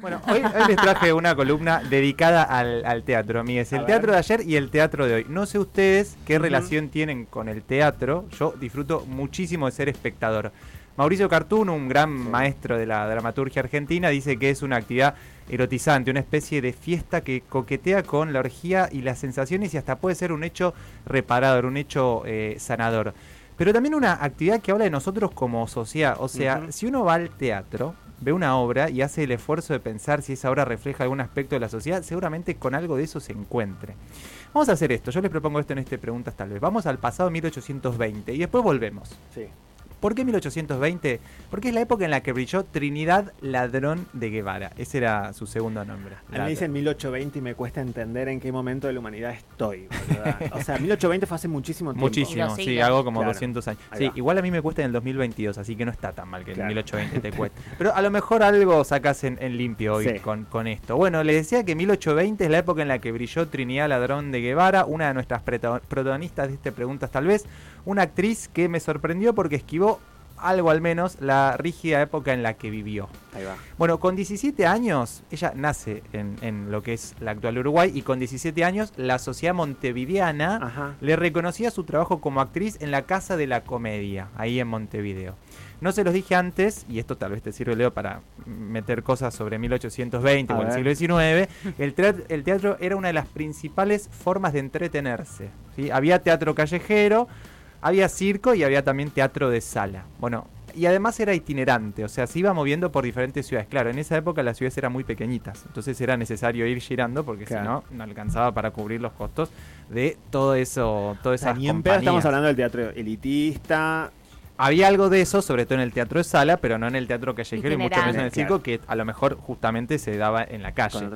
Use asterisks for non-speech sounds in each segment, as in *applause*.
Bueno, hoy, les traje una columna dedicada al, teatro, amigues. El teatro de ayer y el teatro de hoy. No sé ustedes qué relación tienen con el teatro. Yo disfruto muchísimo de ser espectador. Mauricio Cartuno, un gran maestro de la dramaturgia argentina, dice que es una actividad erotizante, una especie de fiesta que coquetea con la orgía y las sensaciones y hasta puede ser un hecho reparador, un hecho eh, sanador. Pero también una actividad que habla de nosotros como sociedad. O sea, si uno va al teatro, ve una obra y hace el esfuerzo de pensar si esa obra refleja algún aspecto de la sociedad, seguramente con algo de eso se encuentre. Vamos a hacer esto, yo les propongo esto en este Preguntas tal vez. Vamos al pasado 1820 y después volvemos. Sí. ¿Por qué 1820? Porque es la época en la que brilló Trinidad Ladrón de Guevara. Ese era su segundo nombre. A mí me dicen 1820 y me cuesta entender en qué momento de la humanidad estoy. *laughs* o sea, 1820 fue hace muchísimo tiempo. Muchísimo, sí, hago como 200 años. sí, igual a mí me cuesta en el 2022, así que no está tan mal que en 1820 te *laughs* cueste. Pero a lo mejor algo sacas en, limpio hoy con, con esto. Bueno, les decía que 1820 es la época en la que brilló Trinidad Ladrón de Guevara, una de nuestras protagonistas de este Preguntas tal vez, una actriz que me sorprendió porque esquivó algo al menos la rígida época en la que vivió. Ahí va. Bueno, con 17 años, ella nace en, lo que es la actual Uruguay y con 17 años la sociedad montevideana le reconocía su trabajo como actriz en la Casa de la Comedia, ahí en Montevideo. No se los dije antes, y esto tal vez te sirve, Leo, para meter cosas sobre 1820 o el siglo XIX. *laughs* El teatro, el teatro era una de las principales formas de entretenerse. ¿sí? Había teatro callejero, había circo y había también teatro de sala. Bueno, y además era itinerante, o sea, se iba moviendo por diferentes ciudades. Claro, en esa época las ciudades eran muy pequeñitas, entonces era necesario ir girando porque si no, no alcanzaba para cubrir los costos de todo eso, todo esas o estamos hablando del teatro elitista, había algo de eso, sobre todo en el teatro de sala, pero no en el teatro callejero y mucho menos en el circo, que a lo mejor justamente se daba en la calle.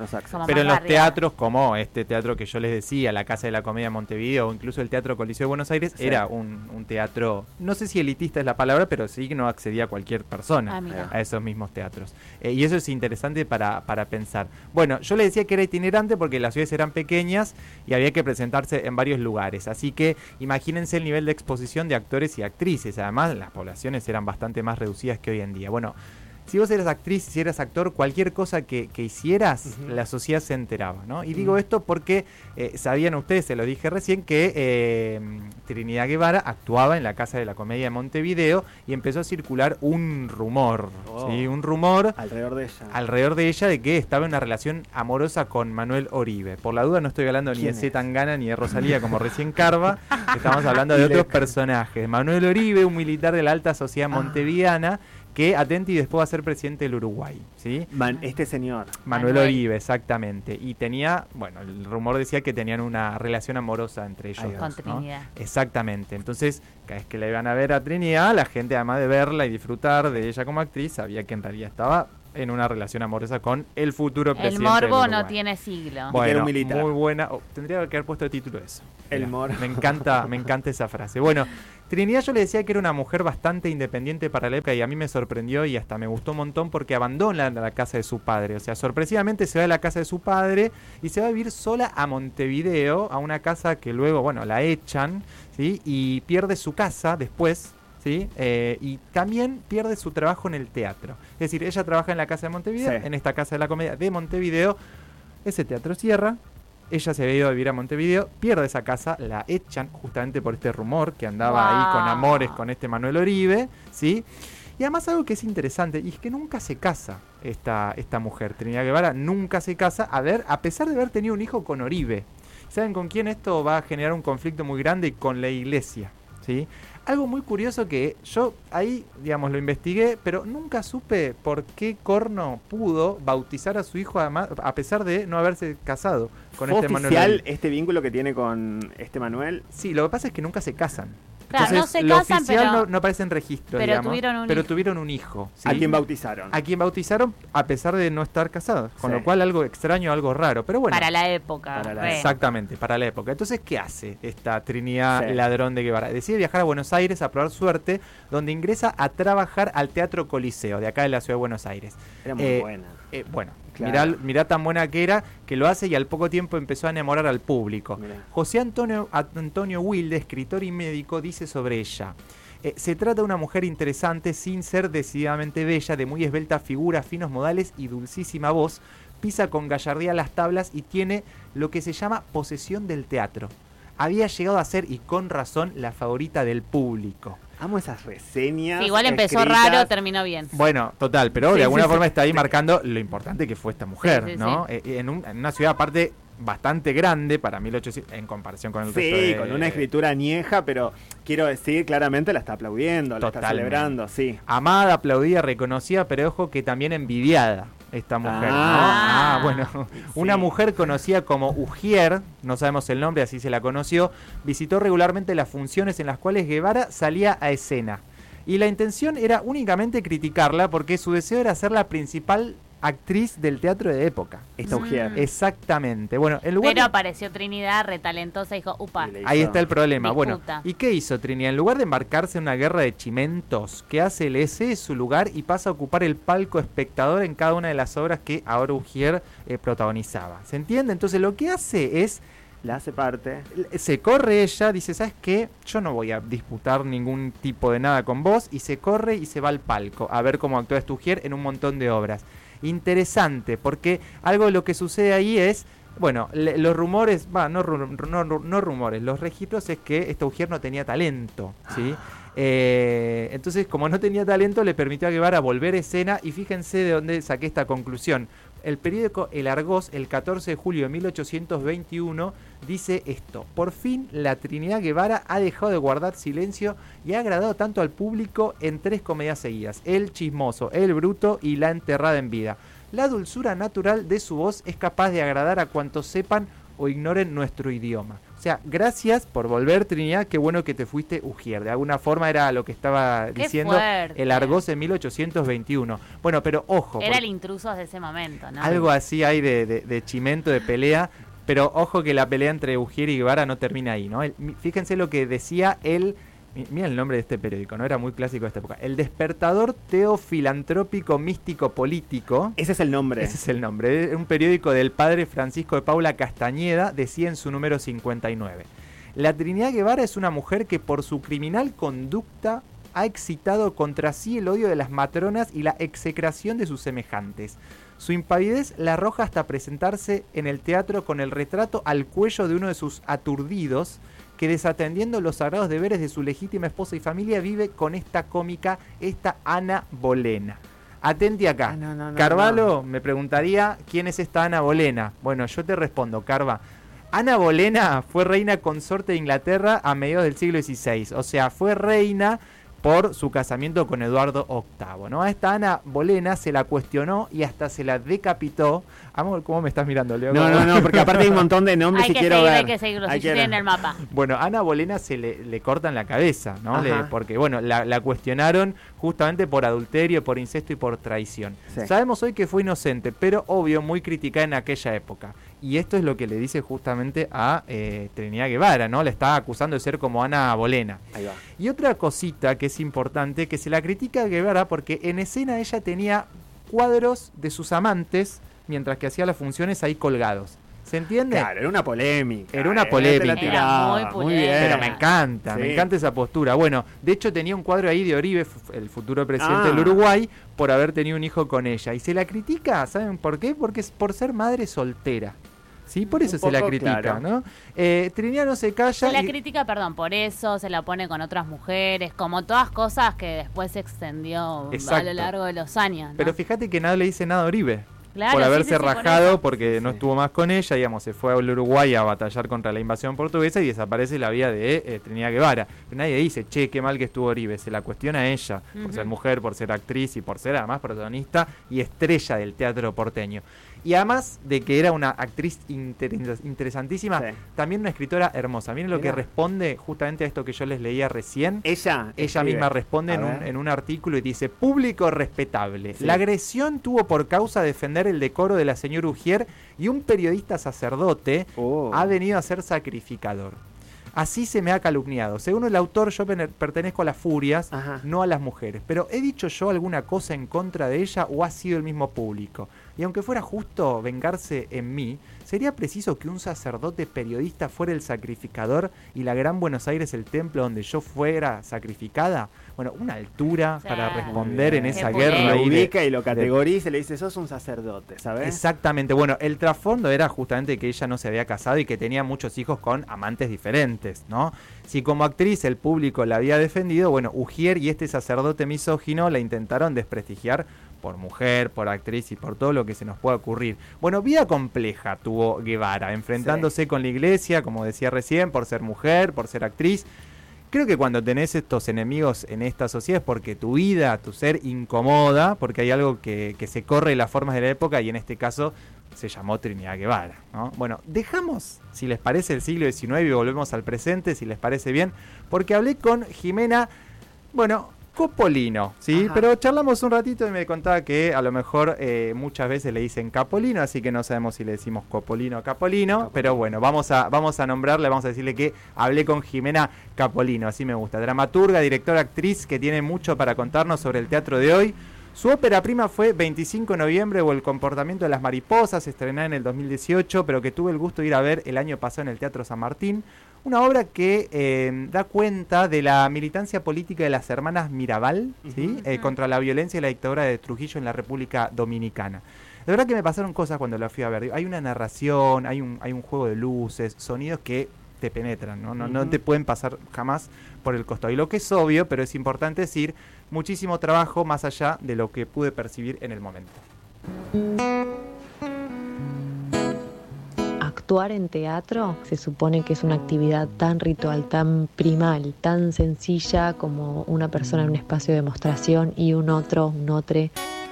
Pero en los teatros, como este teatro que yo les decía, la Casa de la Comedia de Montevideo, o incluso el Teatro Coliseo de Buenos Aires, era un, teatro, no sé si elitista es la palabra, pero sí que no accedía a cualquier persona ah, a esos mismos teatros. Eh, y eso es interesante para, para pensar. Bueno, yo les decía que era itinerante porque las ciudades eran pequeñas y había que presentarse en varios lugares. Así que imagínense el nivel de exposición de actores y actrices. Además, las poblaciones eran bastante más reducidas que hoy en día. Bueno, si vos eras actriz, si eras actor, cualquier cosa que, hicieras, la sociedad se enteraba, ¿no? Y digo esto porque eh, sabían ustedes, se lo dije recién, que eh, Trinidad Guevara actuaba en la Casa de la Comedia de Montevideo y empezó a circular un rumor, oh. ¿sí? Un rumor alrededor de ella. Alrededor de ella de que estaba en una relación amorosa con Manuel Oribe. Por la duda no estoy hablando ni de Z Tangana ni de Rosalía como recién Carva, *laughs* estamos hablando de otros personajes. Manuel Oribe, un militar de la alta sociedad ah. Que atenti después va a ser presidente del Uruguay. ¿sí? este señor. Manuel, Oribe, exactamente. Y tenía, bueno, el rumor decía que tenían una relación amorosa entre ellos. Con Trinidad. Exactamente. Entonces, cada vez que la iban a ver a Trinidad, la gente, además de verla y disfrutar de ella como actriz, sabía que en realidad estaba en una relación amorosa con el futuro presidente. El morbo no tiene siglo. Bueno, muy buena. Oh, tendría que haber puesto el título eso. El morbo. Me encanta, me encanta esa frase. Bueno, *laughs* Trinidad yo le decía que era una mujer bastante independiente para la época y a mí me sorprendió y hasta me gustó un montón porque abandona la casa de su padre. O sea, sorpresivamente se va de la casa de su padre y se va a vivir sola a Montevideo, a una casa que luego, bueno, la echan, ¿sí? Y pierde su casa después, ¿sí? Eh, y también pierde su trabajo en el teatro. Es decir, ella trabaja en la casa de Montevideo, en esta casa de la comedia de Montevideo. Ese teatro cierra, ella se había ido a vivir a Montevideo, pierde esa casa, la echan justamente por este rumor que andaba ahí con amores con este Manuel Oribe, ¿sí? Y además algo que es interesante, y es que nunca se casa esta, esta mujer, Trinidad Guevara, nunca se casa, a ver, a pesar de haber tenido un hijo con Oribe. ¿Saben con quién esto va a generar un conflicto muy grande? Con la iglesia, ¿sí? Algo muy curioso que yo ahí, digamos, lo investigué, pero nunca supe por qué Corno pudo bautizar a su hijo a pesar de no haberse casado con este oficial este vínculo que tiene con este Manuel? Sí, lo que pasa es que nunca se casan. Claro, no se casan, pero, no, aparece en registro, pero, tuvieron, un pero hijo. tuvieron un hijo. ¿A quién bautizaron? A quien bautizaron a pesar de no estar casados, con lo cual algo extraño, algo raro, pero bueno. Para la época. exactamente, para la época. Entonces, ¿qué hace esta Trinidad Ladrón de Guevara? Decide viajar a Buenos Aires a probar suerte, donde ingresa a trabajar al Teatro Coliseo, de acá de la ciudad de Buenos Aires. Era muy eh, buena. Eh, bueno, Mirá, tan buena que era que lo hace y al poco tiempo empezó a enamorar al público. José Antonio, Antonio Wilde, escritor y médico, dice sobre ella. Eh, se trata de una mujer interesante sin ser decididamente bella, de muy esbelta figura, finos modales y dulcísima voz. Pisa con gallardía las tablas y tiene lo que se llama posesión del teatro. Había llegado a ser, y con razón, la favorita del público. Amo esas reseñas. igual empezó raro, terminó bien. Bueno, total, pero de alguna forma está ahí marcando lo importante que fue esta mujer, ¿no? Eh, en, en, una ciudad aparte bastante grande para 1800 en comparación con el sí, resto con una escritura añeja, pero quiero decir, claramente la está aplaudiendo, la está celebrando, sí. Amada, aplaudida, reconocida, pero ojo que también envidiada esta mujer. Ah, ah bueno, *laughs* una mujer conocida como Ujier, no sabemos el nombre, así se la conoció, visitó regularmente las funciones en las cuales Guevara salía a escena. Y la intención era únicamente criticarla porque su deseo era ser la principal actriz del teatro de época. Esta mm. Exactamente. Bueno, en lugar Pero apareció Trinidad retalentosa y dijo, upa. Ahí está el problema. Bueno, ¿y qué hizo Trinidad? En lugar de embarcarse en una guerra de chimentos, que hace el ese su lugar y pasa a ocupar el palco espectador en cada una de las obras que ahora Ujier eh, protagonizaba. ¿Se entiende? Entonces lo que hace es la hace parte. Se corre ella, dice, ¿sabes qué? Yo no voy a disputar ningún tipo de nada con vos. Y se corre y se va al palco a ver cómo actúa Ujier en un montón de obras interesante, porque algo de lo que sucede ahí es, bueno, los rumores, va, no, no, rumores, los registros es que esta mujer no tenía talento, ¿sí? Ah. Eh, entonces, como no tenía talento, le permitió a Guevara volver a escena y fíjense de dónde saqué esta conclusión. El periódico El Argos, el 14 de julio de 1821, dice esto. Por fin la Trinidad Guevara ha dejado de guardar silencio y ha agradado tanto al público en tres comedias seguidas. El chismoso, el bruto y la enterrada en vida. La dulzura natural de su voz es capaz de agradar a cuantos sepan o ignoren nuestro idioma. O sea, gracias por volver, Trinidad. Qué bueno que te fuiste Ujier. De alguna forma era lo que estaba diciendo el Argos en 1821. Bueno, pero ojo. Era el intruso de ese momento, ¿no? Algo así hay de, de chimento, de pelea. Pero ojo que la pelea entre Ujier y Guevara no termina ahí, ¿no? fíjense lo que decía él Mira el nombre de este periódico, ¿no? Era muy clásico de esta época. El Despertador Teofilantrópico Místico Político. Ese es el nombre. Ese es el nombre. Es un periódico del padre Francisco de Paula Castañeda, decía en su número 59. La Trinidad Guevara es una mujer que por su criminal conducta ha excitado contra sí el odio de las matronas y la execración de sus semejantes. Su impavidez la arroja hasta presentarse en el teatro con el retrato al cuello de uno de sus aturdidos, que desatendiendo los sagrados deberes de su legítima esposa y familia vive con esta cómica, esta Ana Bolena. Atenti acá. Ah, Carvalho me preguntaría quién es esta Ana Bolena. Bueno, yo te respondo, Carva. Ana Bolena fue reina consorte de Inglaterra a mediados del siglo XVI. O sea, fue reina por su casamiento con Eduardo VIII. ¿no? A esta Ana Bolena se la cuestionó y hasta se la decapitó. Amor, ¿cómo me estás mirando, Leo? No, no, no, porque aparte hay un montón de nombres y quiero ver. Hay que seguirlo, si en el mapa. Bueno, a Ana Bolena se le, le cortan la cabeza, ¿no? porque, bueno, la, cuestionaron justamente por adulterio, por incesto y por traición. Sabemos hoy que fue inocente, pero obvio, muy criticada en aquella época. Y esto es lo que le dice justamente a eh, Trinidad Guevara, ¿no? Le está acusando de ser como Ana Bolena. Ahí va. Y otra cosita que es importante, que se la critica a Guevara porque en escena ella tenía cuadros de sus amantes mientras que hacía las funciones ahí colgados. ¿Se entiende? Claro, era una polémica. Era una polémica. Era muy, bien. Pero me encanta, me encanta esa postura. Bueno, de hecho tenía un cuadro ahí de Oribe, el futuro presidente del ah. Uruguay, por haber tenido un hijo con ella. Y se la critica, ¿saben por qué? Porque es por ser madre soltera. ¿Sí? Por eso se la critica, ¿no? Eh, Trinidad no se calla. Se la critica, perdón, por eso, se la pone con otras mujeres, como todas cosas que después se extendió a lo largo de los años. Pero fíjate que nada le dice nada a Oribe. por haberse rajado porque no estuvo más con ella, digamos, se fue al Uruguay a batallar contra la invasión portuguesa y desaparece la vida de eh, Trinidad Guevara. Pero nadie dice, che, qué mal que estuvo Oribe, se la cuestiona a ella, por ser mujer, por ser actriz y por ser además protagonista y estrella del teatro porteño. Y además de que era una actriz interesantísima, también una escritora hermosa. Miren lo que responde justamente a esto que yo les leía recién. Ella. Ella misma responde en un, artículo y dice, público respetable. La agresión tuvo por causa defender el decoro de la señora Ujier y un periodista sacerdote oh. ha venido a ser sacrificador. Así se me ha calumniado. Según el autor, yo pertenezco a las furias, no a las mujeres. Pero ¿he dicho yo alguna cosa en contra de ella o ha sido el mismo público? y aunque fuera justo vengarse en mí, ¿sería preciso que un sacerdote periodista fuera el sacrificador y la Gran Buenos Aires el templo donde yo fuera sacrificada? Bueno, una altura para responder en esa guerra. Lo ubica y lo categoriza y le dice, sos un sacerdote, ¿sabes? Exactamente. Bueno, el trasfondo era justamente que ella no se había casado y que tenía muchos hijos con amantes diferentes, ¿no? Si como actriz el público la había defendido, bueno, Ujier y este sacerdote misógino la intentaron desprestigiar por mujer, por actriz y por todo lo que se nos pueda ocurrir. Bueno, vida compleja tuvo Guevara, enfrentándose con la iglesia, como decía recién, por ser mujer, por ser actriz. Creo que cuando tenés estos enemigos en esta sociedad es porque tu vida, tu ser incomoda, porque hay algo que, se corre las formas de la época y en este caso se llamó Trinidad Guevara. Bueno, dejamos, si les parece, el siglo XIX y volvemos al presente, si les parece bien, porque hablé con Jimena, bueno, Copolino, ¿sí? Pero charlamos un ratito y me contaba que a lo mejor eh, muchas veces le dicen Capolino, así que no sabemos si le decimos Copolino o Capolino, pero bueno, vamos a, vamos a nombrarle, vamos a decirle que hablé con Jimena Capolino, así me gusta. Dramaturga, directora, actriz, que tiene mucho para contarnos sobre el teatro de hoy. Su ópera prima fue 25 de noviembre o El comportamiento de las mariposas, estrenada en el 2018, pero que tuve el gusto de ir a ver el año pasado en el Teatro San Martín. Una obra que eh, da cuenta de la militancia política de las hermanas Mirabal ¿sí? Eh, contra la violencia y la dictadura de Trujillo en la República Dominicana. De verdad que me pasaron cosas cuando la fui a ver. Hay una narración, hay un, hay un juego de luces, sonidos que te penetran, ¿no? No, no te pueden pasar jamás por el costado. Y lo que es obvio, pero es importante decir, muchísimo trabajo más allá de lo que pude percibir en el momento. Actuar en teatro se supone que es una actividad tan ritual, tan primal, tan sencilla como una persona en un espacio de demostración y un otro, un otro,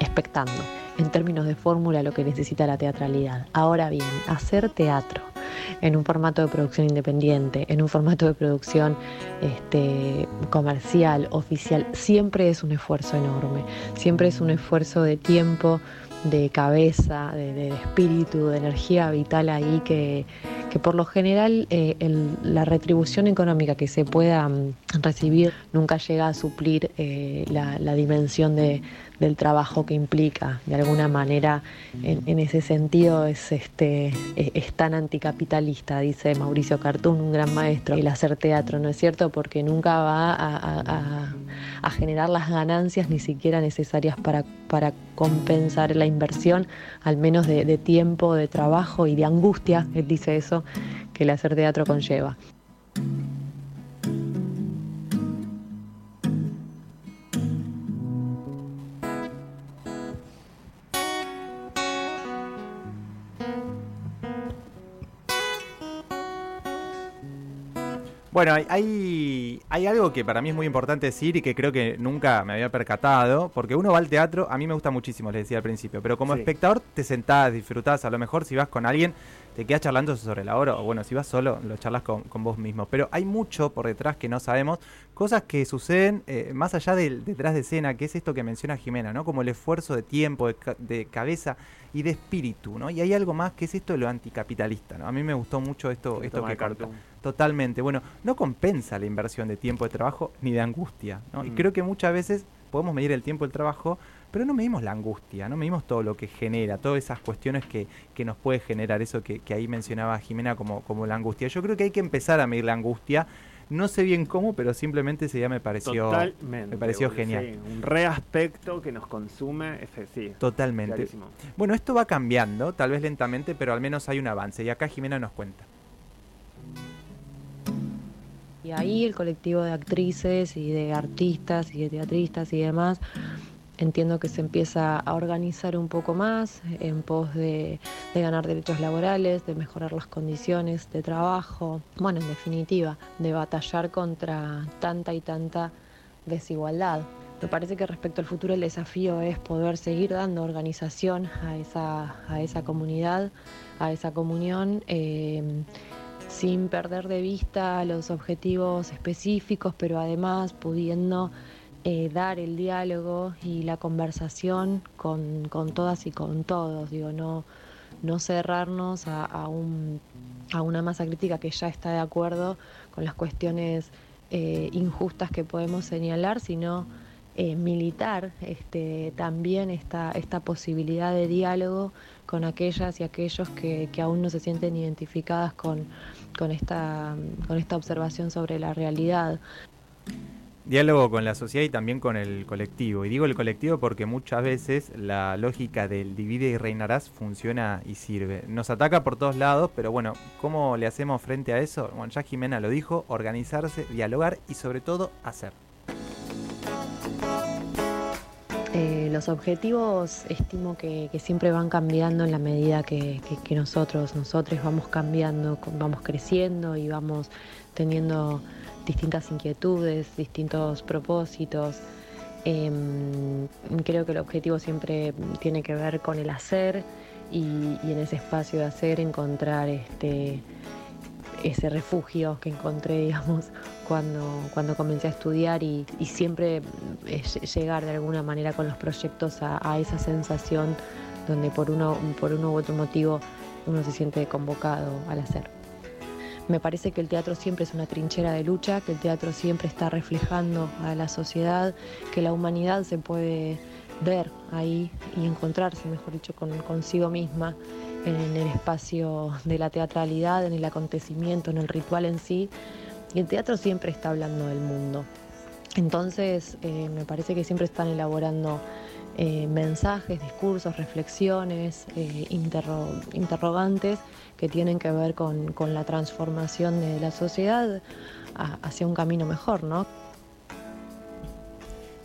expectando. En términos de fórmula, lo que necesita la teatralidad. Ahora bien, hacer teatro en un formato de producción independiente, en un formato de producción este, comercial, oficial, siempre es un esfuerzo enorme, siempre es un esfuerzo de tiempo, de cabeza, de, espíritu, de energía vital ahí que, por lo general eh, la retribución económica que se pueda mm, recibir nunca llega a suplir eh, la, dimensión de, del trabajo que implica. De alguna manera, en, ese sentido, es, este, e, es, tan anticapitalista, dice Mauricio Cartún, un gran maestro, el hacer teatro, ¿no es cierto? Porque nunca va a, generar las ganancias ni siquiera necesarias para, para compensar la inversión, al menos de, de tiempo, de trabajo y de angustia, él dice eso, que el hacer teatro conlleva. Bueno, hay, hay algo que para mí es muy importante decir y que creo que nunca me había percatado, porque uno va al teatro, a mí me gusta muchísimo, les decía al principio, pero como espectador te sentás, disfrutás, a lo mejor si vas con alguien te quedas charlando sobre la obra, o bueno, si vas solo, lo charlas con, vos mismo. Pero hay mucho por detrás que no sabemos, cosas que suceden eh, más allá del detrás de escena, que es esto que menciona Jimena, ¿no? Como el esfuerzo de tiempo, de, cabeza y de espíritu, ¿no? Y hay algo más que es esto de lo anticapitalista, ¿no? A mí me gustó mucho esto, esto que. Totalmente. Bueno, no compensa la inversión de tiempo de trabajo ni de angustia, ¿no? Y mm. creo que muchas veces podemos medir el tiempo del trabajo, pero no medimos la angustia, no medimos todo lo que genera, todas esas cuestiones que, que nos puede generar, eso que, ahí mencionaba Jimena como, como la angustia. Yo creo que hay que empezar a medir la angustia. No sé bien cómo, pero simplemente ese día me pareció, me pareció genial. un reaspecto que nos consume, sí. Totalmente. Bueno, esto va cambiando, tal vez lentamente, pero al menos hay un avance. Y acá Jimena nos cuenta. Y ahí el colectivo de actrices y de artistas y de teatristas y demás entiendo que se empieza a organizar un poco más en pos de, ganar derechos laborales, de mejorar las condiciones de trabajo, bueno, en definitiva, de batallar contra tanta y tanta desigualdad. Me parece que respecto al futuro el desafío es poder seguir dando organización a esa, a esa comunidad, a esa comunión. Eh, sin perder de vista los objetivos específicos, pero además pudiendo eh, dar el diálogo y la conversación con, todas y con todos, digo, no, no cerrarnos a, un, a, una masa crítica que ya está de acuerdo con las cuestiones eh, injustas que podemos señalar, sino eh, militar este, también esta, esta posibilidad de diálogo con aquellas y aquellos que, aún no se sienten identificadas con, con, esta, con esta observación sobre la realidad. Diálogo con la sociedad y también con el colectivo. Y digo el colectivo porque muchas veces la lógica del divide y reinarás funciona y sirve. Nos ataca por todos lados, pero bueno, ¿cómo le hacemos frente a eso? Bueno, ya Jimena lo dijo, organizarse, dialogar y sobre todo hacer. Eh, los objetivos estimo que, siempre van cambiando en la medida que, nosotros, nosotros vamos cambiando, vamos creciendo y vamos teniendo distintas inquietudes, distintos propósitos. Em, creo que el objetivo siempre tiene que ver con el hacer y, en ese espacio de hacer encontrar este, ese refugio que encontré, *laughs* digamos, cuando, cuando comencé a estudiar y, siempre eh, llegar de alguna manera con los proyectos a, a, esa sensación donde por uno, por uno u otro motivo uno se siente convocado al hacer. Me parece que el teatro siempre es una trinchera de lucha, que el teatro siempre está reflejando a la sociedad, que la humanidad se puede ver ahí y encontrarse, mejor dicho, con, consigo misma en el espacio de la teatralidad, en el acontecimiento, en el ritual en sí. Y el teatro siempre está hablando del mundo. Entonces, eh, me parece que siempre están elaborando eh, mensajes, discursos, reflexiones, eh, interrogantes que tienen que ver con, la transformación de la sociedad hacia un camino mejor, ¿no?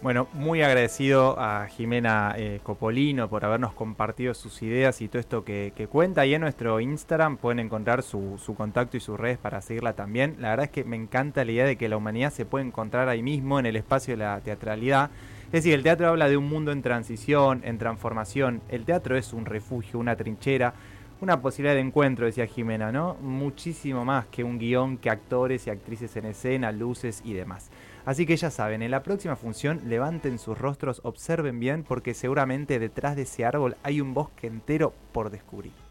Bueno, muy agradecido a Jimena eh, Copolino por habernos compartido sus ideas y todo esto que, cuenta. Y en nuestro Instagram pueden encontrar su, su, contacto y sus redes para seguirla también. La verdad es que me encanta la idea de que la humanidad se puede encontrar ahí mismo en el espacio de la teatralidad. Es decir, el teatro habla de un mundo en transición, en transformación. El teatro es un refugio, una trinchera, una posibilidad de encuentro, decía Jimena, ¿no? Muchísimo más que un guion, que actores y actrices en escena, luces y demás. Así que ya saben, en la próxima función levanten sus rostros, observen bien, porque seguramente detrás de ese árbol hay un bosque entero por descubrir.